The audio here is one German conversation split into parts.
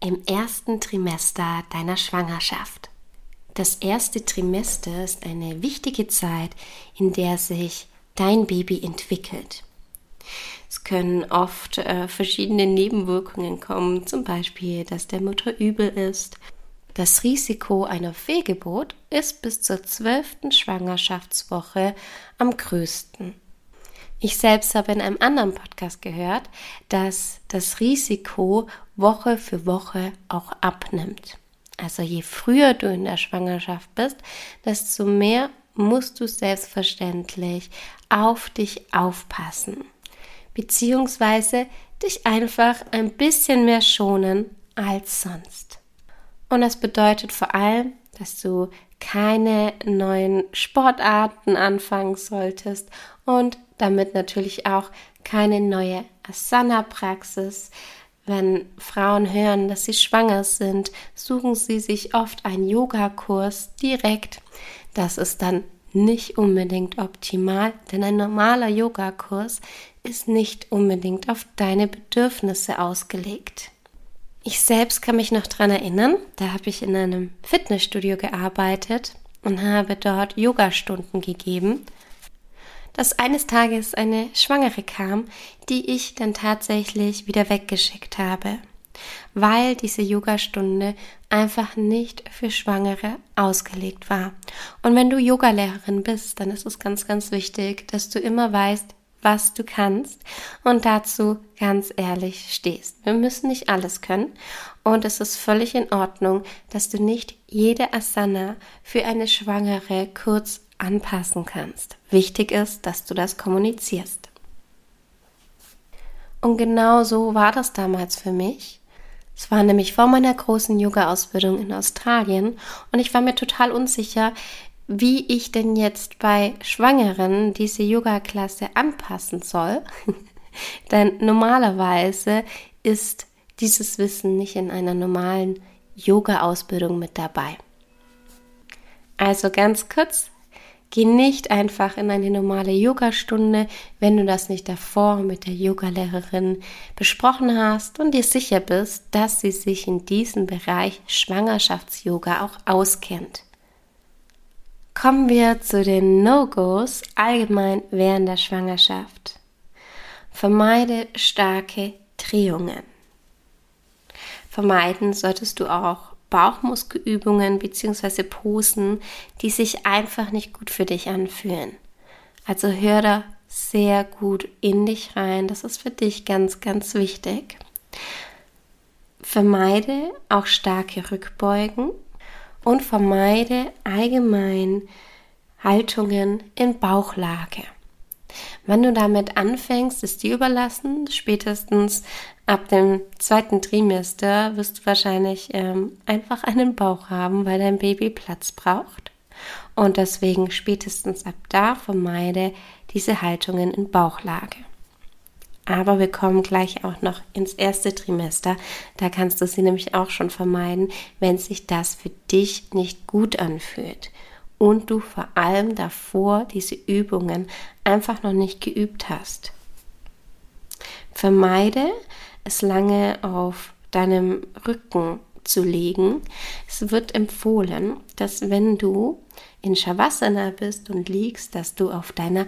im ersten Trimester deiner Schwangerschaft. Das erste Trimester ist eine wichtige Zeit, in der sich dein Baby entwickelt. Es können oft äh, verschiedene Nebenwirkungen kommen, zum Beispiel, dass der Mutter übel ist. Das Risiko einer Fehlgeburt ist bis zur zwölften Schwangerschaftswoche am größten. Ich selbst habe in einem anderen Podcast gehört, dass das Risiko Woche für Woche auch abnimmt. Also je früher du in der Schwangerschaft bist, desto mehr musst du selbstverständlich auf dich aufpassen. Beziehungsweise dich einfach ein bisschen mehr schonen als sonst. Und das bedeutet vor allem, dass du keine neuen Sportarten anfangen solltest und damit natürlich auch keine neue Asana-Praxis. Wenn Frauen hören, dass sie schwanger sind, suchen sie sich oft einen Yogakurs direkt. Das ist dann nicht unbedingt optimal, denn ein normaler Yogakurs ist nicht unbedingt auf deine Bedürfnisse ausgelegt. Ich selbst kann mich noch daran erinnern, da habe ich in einem Fitnessstudio gearbeitet und habe dort Yogastunden gegeben dass eines Tages eine Schwangere kam, die ich dann tatsächlich wieder weggeschickt habe, weil diese Yogastunde einfach nicht für Schwangere ausgelegt war. Und wenn du Yogalehrerin bist, dann ist es ganz, ganz wichtig, dass du immer weißt, was du kannst und dazu ganz ehrlich stehst. Wir müssen nicht alles können und es ist völlig in Ordnung, dass du nicht jede Asana für eine Schwangere kurz anpassen kannst. Wichtig ist, dass du das kommunizierst. Und genau so war das damals für mich. Es war nämlich vor meiner großen Yoga-Ausbildung in Australien und ich war mir total unsicher, wie ich denn jetzt bei Schwangeren diese Yoga-Klasse anpassen soll. Denn normalerweise ist dieses Wissen nicht in einer normalen Yoga-Ausbildung mit dabei. Also ganz kurz, Geh nicht einfach in eine normale Yogastunde, wenn du das nicht davor mit der Yogalehrerin besprochen hast und dir sicher bist, dass sie sich in diesem Bereich Schwangerschafts-Yoga auch auskennt. Kommen wir zu den No-Gos allgemein während der Schwangerschaft. Vermeide starke Drehungen. Vermeiden solltest du auch Bauchmuskelübungen bzw. Posen, die sich einfach nicht gut für dich anfühlen. Also hör da sehr gut in dich rein. Das ist für dich ganz, ganz wichtig. Vermeide auch starke Rückbeugen und vermeide allgemein Haltungen in Bauchlage. Wenn du damit anfängst, ist dir überlassen. Spätestens ab dem zweiten Trimester wirst du wahrscheinlich ähm, einfach einen Bauch haben, weil dein Baby Platz braucht. Und deswegen spätestens ab da vermeide diese Haltungen in Bauchlage. Aber wir kommen gleich auch noch ins erste Trimester. Da kannst du sie nämlich auch schon vermeiden, wenn sich das für dich nicht gut anfühlt und du vor allem davor diese Übungen einfach noch nicht geübt hast. Vermeide es lange auf deinem Rücken zu legen. Es wird empfohlen, dass wenn du in Shavasana bist und liegst, dass du auf deiner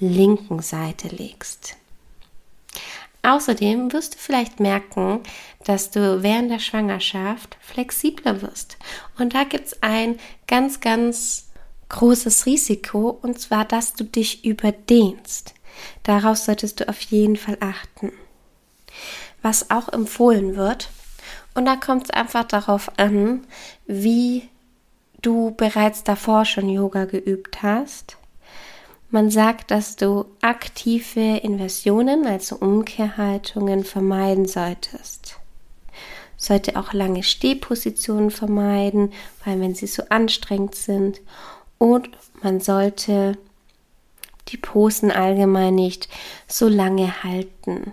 linken Seite liegst. Außerdem wirst du vielleicht merken, dass du während der Schwangerschaft flexibler wirst. Und da gibt es ein ganz, ganz großes Risiko, und zwar, dass du dich überdehnst. Darauf solltest du auf jeden Fall achten. Was auch empfohlen wird, und da kommt es einfach darauf an, wie du bereits davor schon Yoga geübt hast. Man sagt, dass du aktive Inversionen, also Umkehrhaltungen, vermeiden solltest. sollte auch lange Stehpositionen vermeiden, weil wenn sie so anstrengend sind. Und man sollte die Posen allgemein nicht so lange halten.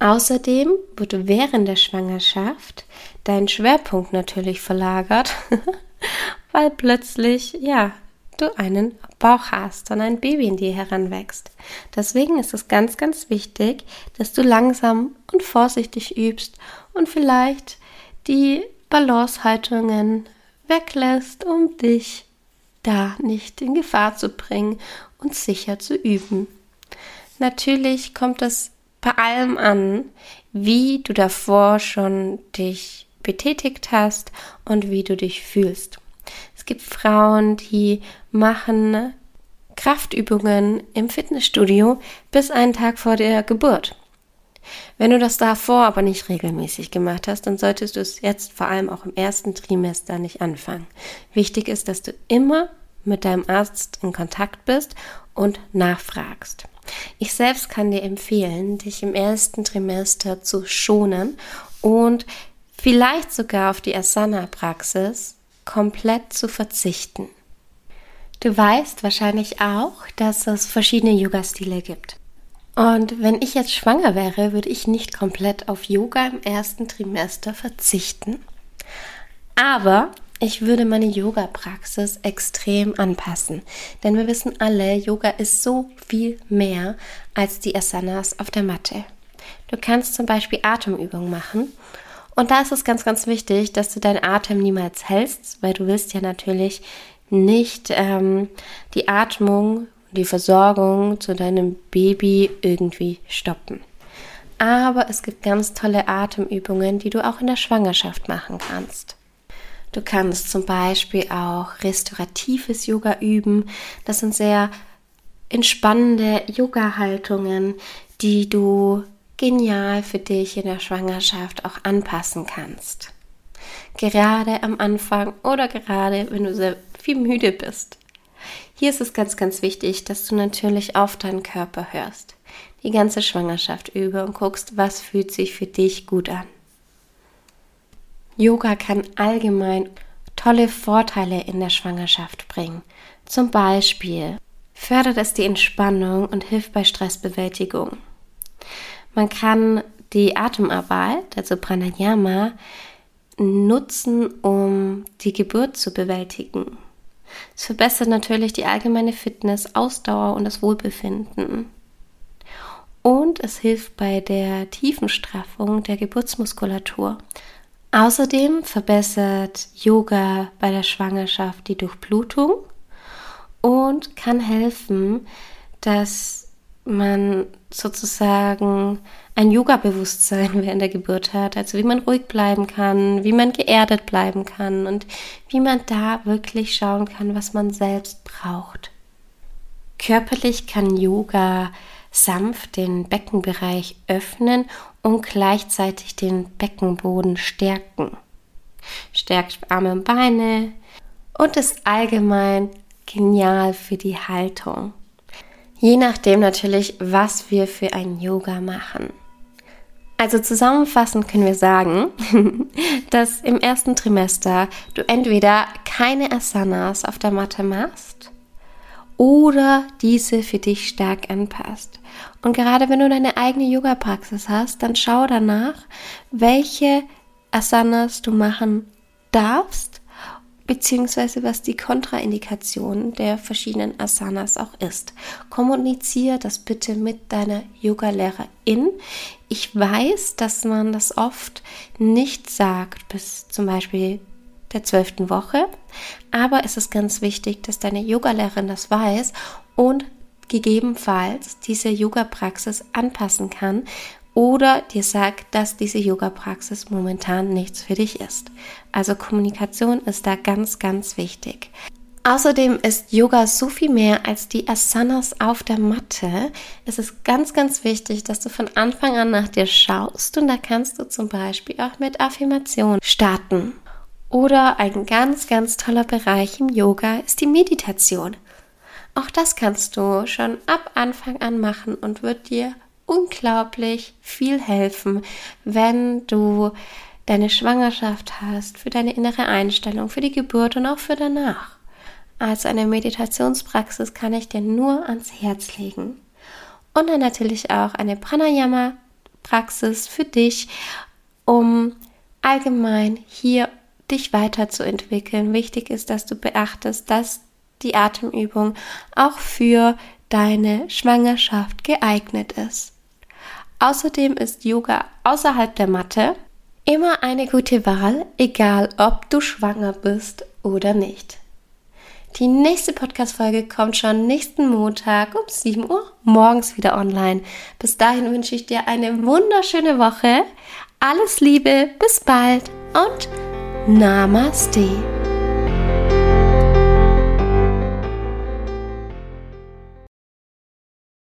Außerdem wird während der Schwangerschaft dein Schwerpunkt natürlich verlagert, weil plötzlich, ja, du einen Bauch hast und ein Baby in dir heranwächst. Deswegen ist es ganz, ganz wichtig, dass du langsam und vorsichtig übst und vielleicht die Balancehaltungen weglässt, um dich da nicht in Gefahr zu bringen und sicher zu üben. Natürlich kommt es bei allem an, wie du davor schon dich betätigt hast und wie du dich fühlst. Es gibt Frauen, die machen Kraftübungen im Fitnessstudio bis einen Tag vor der Geburt. Wenn du das davor aber nicht regelmäßig gemacht hast, dann solltest du es jetzt vor allem auch im ersten Trimester nicht anfangen. Wichtig ist, dass du immer mit deinem Arzt in Kontakt bist und nachfragst. Ich selbst kann dir empfehlen, dich im ersten Trimester zu schonen und vielleicht sogar auf die Asana-Praxis komplett zu verzichten. Du weißt wahrscheinlich auch, dass es verschiedene Yoga-Stile gibt. Und wenn ich jetzt schwanger wäre, würde ich nicht komplett auf Yoga im ersten Trimester verzichten. Aber ich würde meine Yoga-Praxis extrem anpassen. Denn wir wissen alle, Yoga ist so viel mehr als die Asanas auf der Matte. Du kannst zum Beispiel Atemübungen machen und da ist es ganz, ganz wichtig, dass du deinen Atem niemals hältst, weil du willst ja natürlich nicht ähm, die Atmung, die Versorgung zu deinem Baby irgendwie stoppen. Aber es gibt ganz tolle Atemübungen, die du auch in der Schwangerschaft machen kannst. Du kannst zum Beispiel auch restauratives Yoga üben. Das sind sehr entspannende Yoga-Haltungen, die du genial für dich in der Schwangerschaft auch anpassen kannst. Gerade am Anfang oder gerade wenn du sehr viel müde bist. Hier ist es ganz, ganz wichtig, dass du natürlich auf deinen Körper hörst. Die ganze Schwangerschaft über und guckst, was fühlt sich für dich gut an. Yoga kann allgemein tolle Vorteile in der Schwangerschaft bringen. Zum Beispiel fördert es die Entspannung und hilft bei Stressbewältigung. Man kann die Atemarbeit, also Pranayama, nutzen, um die Geburt zu bewältigen. Es verbessert natürlich die allgemeine Fitness, Ausdauer und das Wohlbefinden. Und es hilft bei der Tiefenstraffung der Geburtsmuskulatur. Außerdem verbessert Yoga bei der Schwangerschaft die Durchblutung und kann helfen, dass man sozusagen ein Yoga-Bewusstsein während der Geburt hat, also wie man ruhig bleiben kann, wie man geerdet bleiben kann und wie man da wirklich schauen kann, was man selbst braucht. Körperlich kann Yoga sanft den Beckenbereich öffnen und gleichzeitig den Beckenboden stärken. Stärkt Arme und Beine und ist allgemein genial für die Haltung. Je nachdem natürlich, was wir für ein Yoga machen. Also zusammenfassend können wir sagen, dass im ersten Trimester du entweder keine Asanas auf der Matte machst oder diese für dich stark anpasst. Und gerade wenn du deine eigene Yoga-Praxis hast, dann schau danach, welche Asanas du machen darfst beziehungsweise was die Kontraindikation der verschiedenen Asanas auch ist. Kommuniziere das bitte mit deiner Yoga-Lehrerin. Ich weiß, dass man das oft nicht sagt bis zum Beispiel der zwölften Woche, aber es ist ganz wichtig, dass deine Yogalehrerin das weiß und gegebenenfalls diese Yoga-Praxis anpassen kann oder dir sagt, dass diese Yoga-Praxis momentan nichts für dich ist. Also Kommunikation ist da ganz, ganz wichtig. Außerdem ist Yoga so viel mehr als die Asanas auf der Matte. Es ist ganz, ganz wichtig, dass du von Anfang an nach dir schaust und da kannst du zum Beispiel auch mit Affirmation starten. Oder ein ganz, ganz toller Bereich im Yoga ist die Meditation. Auch das kannst du schon ab Anfang an machen und wird dir unglaublich viel helfen, wenn du deine Schwangerschaft hast, für deine innere Einstellung, für die Geburt und auch für danach. Also eine Meditationspraxis kann ich dir nur ans Herz legen. Und dann natürlich auch eine Pranayama-Praxis für dich, um allgemein hier dich weiterzuentwickeln. Wichtig ist, dass du beachtest, dass die Atemübung auch für deine Schwangerschaft geeignet ist. Außerdem ist Yoga außerhalb der Matte immer eine gute Wahl, egal ob du schwanger bist oder nicht. Die nächste Podcast-Folge kommt schon nächsten Montag um 7 Uhr morgens wieder online. Bis dahin wünsche ich dir eine wunderschöne Woche. Alles Liebe, bis bald und Namaste.